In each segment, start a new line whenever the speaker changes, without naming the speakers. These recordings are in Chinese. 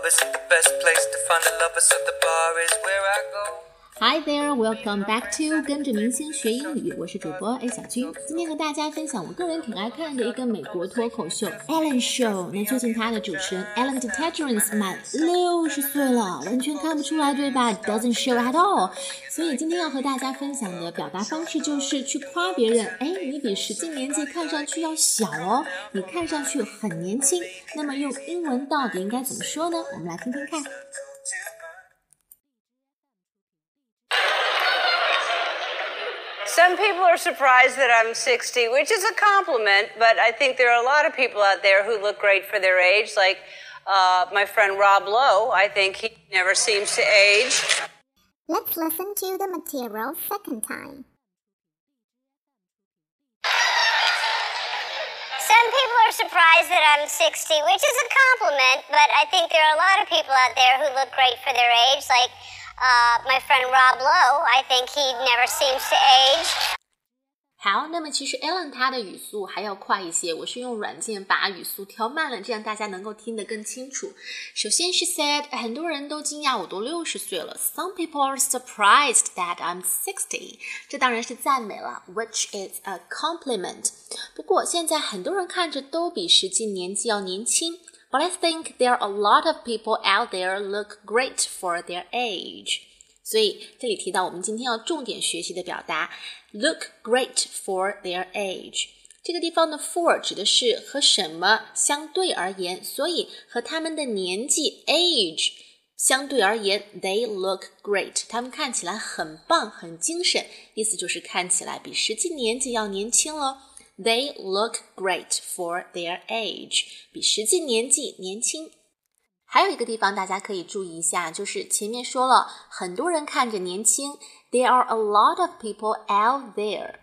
club is the best place to find a lover, so the bar is where I go.
Hi there, welcome back to 跟着明星学英语，我是主播 A 小军。今天和大家分享我个人挺爱看的一个美国脱口秀 Ellen Show。那最近他的主持人 Ellen DeGeneres 满六十岁了，完全看不出来，对吧？Doesn't show at all。所以今天要和大家分享的表达方式就是去夸别人，哎，你比实际年纪看上去要小哦，你看上去很年轻。那么用英文到底应该怎么说呢？我们来听听看。
Some people are surprised that I'm 60, which is a compliment, but I think there are a lot of people out there who look great for their age, like uh, my friend Rob Lowe. I think he never seems to age.
Let's listen to the material second time.
Some people are surprised that I'm 60, which is a compliment, but I think there are a lot of people out there who look great for their age, like uh, my friend Rob Lowe, I think he never seems to age.
好，那么其实 Ellen 她的语速还要快一些，我是用软件把语速调慢了，这样大家能够听得更清楚。首先是 said，很多人都惊讶我都六十岁了。Some people are surprised that I'm sixty，这当然是赞美了，which is a compliment。不过现在很多人看着都比实际年纪要年轻。 But I think there are a lot of people out there look great for their age. 所以这里提到我们今天要重点学习的表达，look great for their age。这个地方的 for 指的是和什么相对而言，所以和他们的年纪 age 相对而言，they look great。他们看起来很棒，很精神，意思就是看起来比实际年纪要年轻了。They look great for their age，比实际年纪年轻。还有一个地方大家可以注意一下，就是前面说了很多人看着年轻，There are a lot of people out there。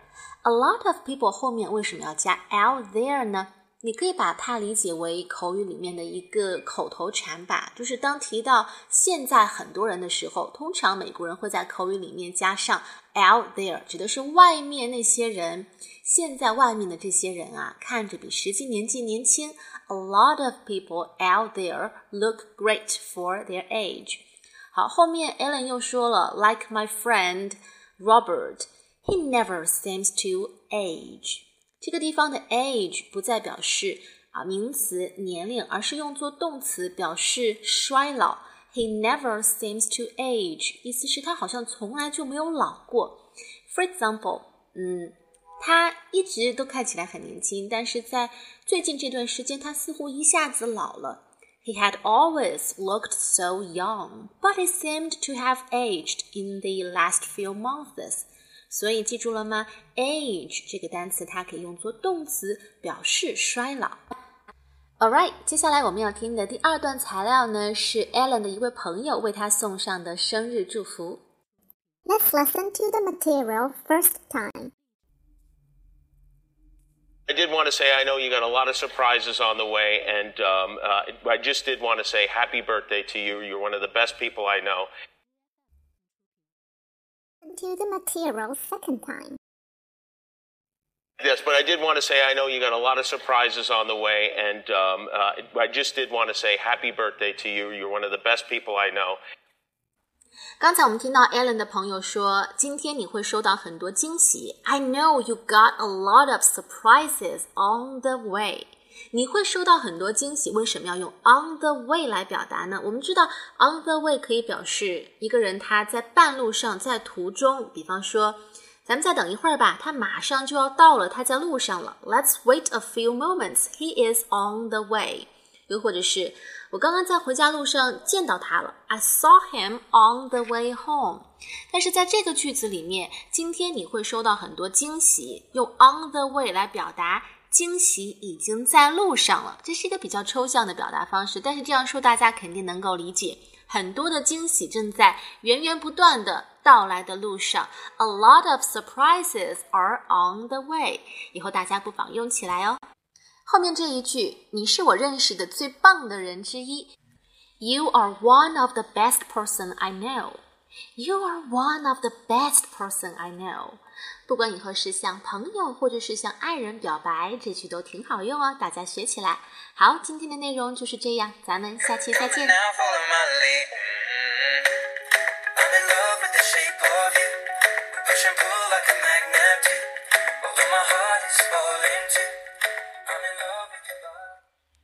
A lot of people 后面为什么要加 out there 呢？你可以把它理解为口语里面的一个口头禅吧，就是当提到现在很多人的时候，通常美国人会在口语里面加上 out there，指的是外面那些人。现在外面的这些人啊，看着比实际年纪年轻。A lot of people out there look great for their age。好，后面 Ellen 又说了，like my friend Robert，he never seems to age。这个地方的 age 不再表示啊名词年龄，而是用作动词表示衰老。He never seems to age，意思是他好像从来就没有老过。For example，嗯，他一直都看起来很年轻，但是在最近这段时间，他似乎一下子老了。He had always looked so young, but he seemed to have aged in the last few months. 所以记住了吗？age 这个单词它可以用作动词，表示衰老。Alright，接下来我们要听的第二段材料呢，是 Ellen 的一位朋友为他送上的生日祝福。
Let's listen to the material first time.
I did want to say I know you got a lot of surprises on the way, and um, uh, I just did want to say happy birthday to you. You're one of the best people I know.
To the material second time.
Yes, but I did want to say I know you got a lot of surprises on the way, and um, uh, I just did want to say happy birthday to you. You're one of the best people I know.
刚才我们听到 Alan 的朋友说，今天你会收到很多惊喜。I know you got a lot of surprises on the way. 你会收到很多惊喜，为什么要用 on the way 来表达呢？我们知道 on the way 可以表示一个人他在半路上，在途中。比方说，咱们再等一会儿吧，他马上就要到了，他在路上了。Let's wait a few moments. He is on the way. 又或者是我刚刚在回家路上见到他了，I saw him on the way home。但是在这个句子里面，今天你会收到很多惊喜，用 on the way 来表达。惊喜已经在路上了，这是一个比较抽象的表达方式，但是这样说大家肯定能够理解。很多的惊喜正在源源不断的到来的路上，A lot of surprises are on the way。以后大家不妨用起来哦。后面这一句，你是我认识的最棒的人之一。You are one of the best person I know. You are one of the best person I know. 不管以后是向朋友或者是向爱人表白，这句都挺好用哦，大家学起来。好，今天的内容就是这样，咱们下期再见。
Push and pull like a magnet do. Although my heart is full